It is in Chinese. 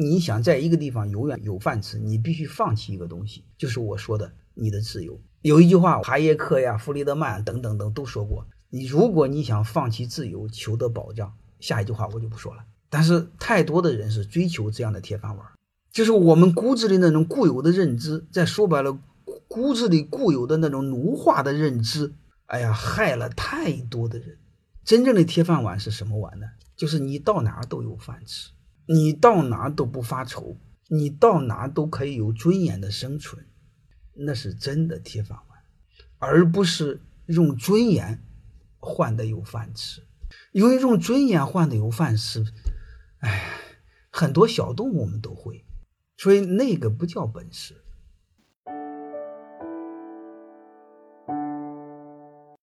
你想在一个地方永远有饭吃，你必须放弃一个东西，就是我说的你的自由。有一句话，哈耶克呀、弗里德曼等等等都说过：你如果你想放弃自由，求得保障，下一句话我就不说了。但是太多的人是追求这样的铁饭碗，就是我们骨子里那种固有的认知，再说白了，骨子里固有的那种奴化的认知，哎呀，害了太多的人。真正的铁饭碗是什么碗呢？就是你到哪儿都有饭吃。你到哪都不发愁，你到哪都可以有尊严的生存，那是真的铁饭碗，而不是用尊严换的有饭吃。因为用尊严换的有饭吃，哎，很多小动物我们都会，所以那个不叫本事。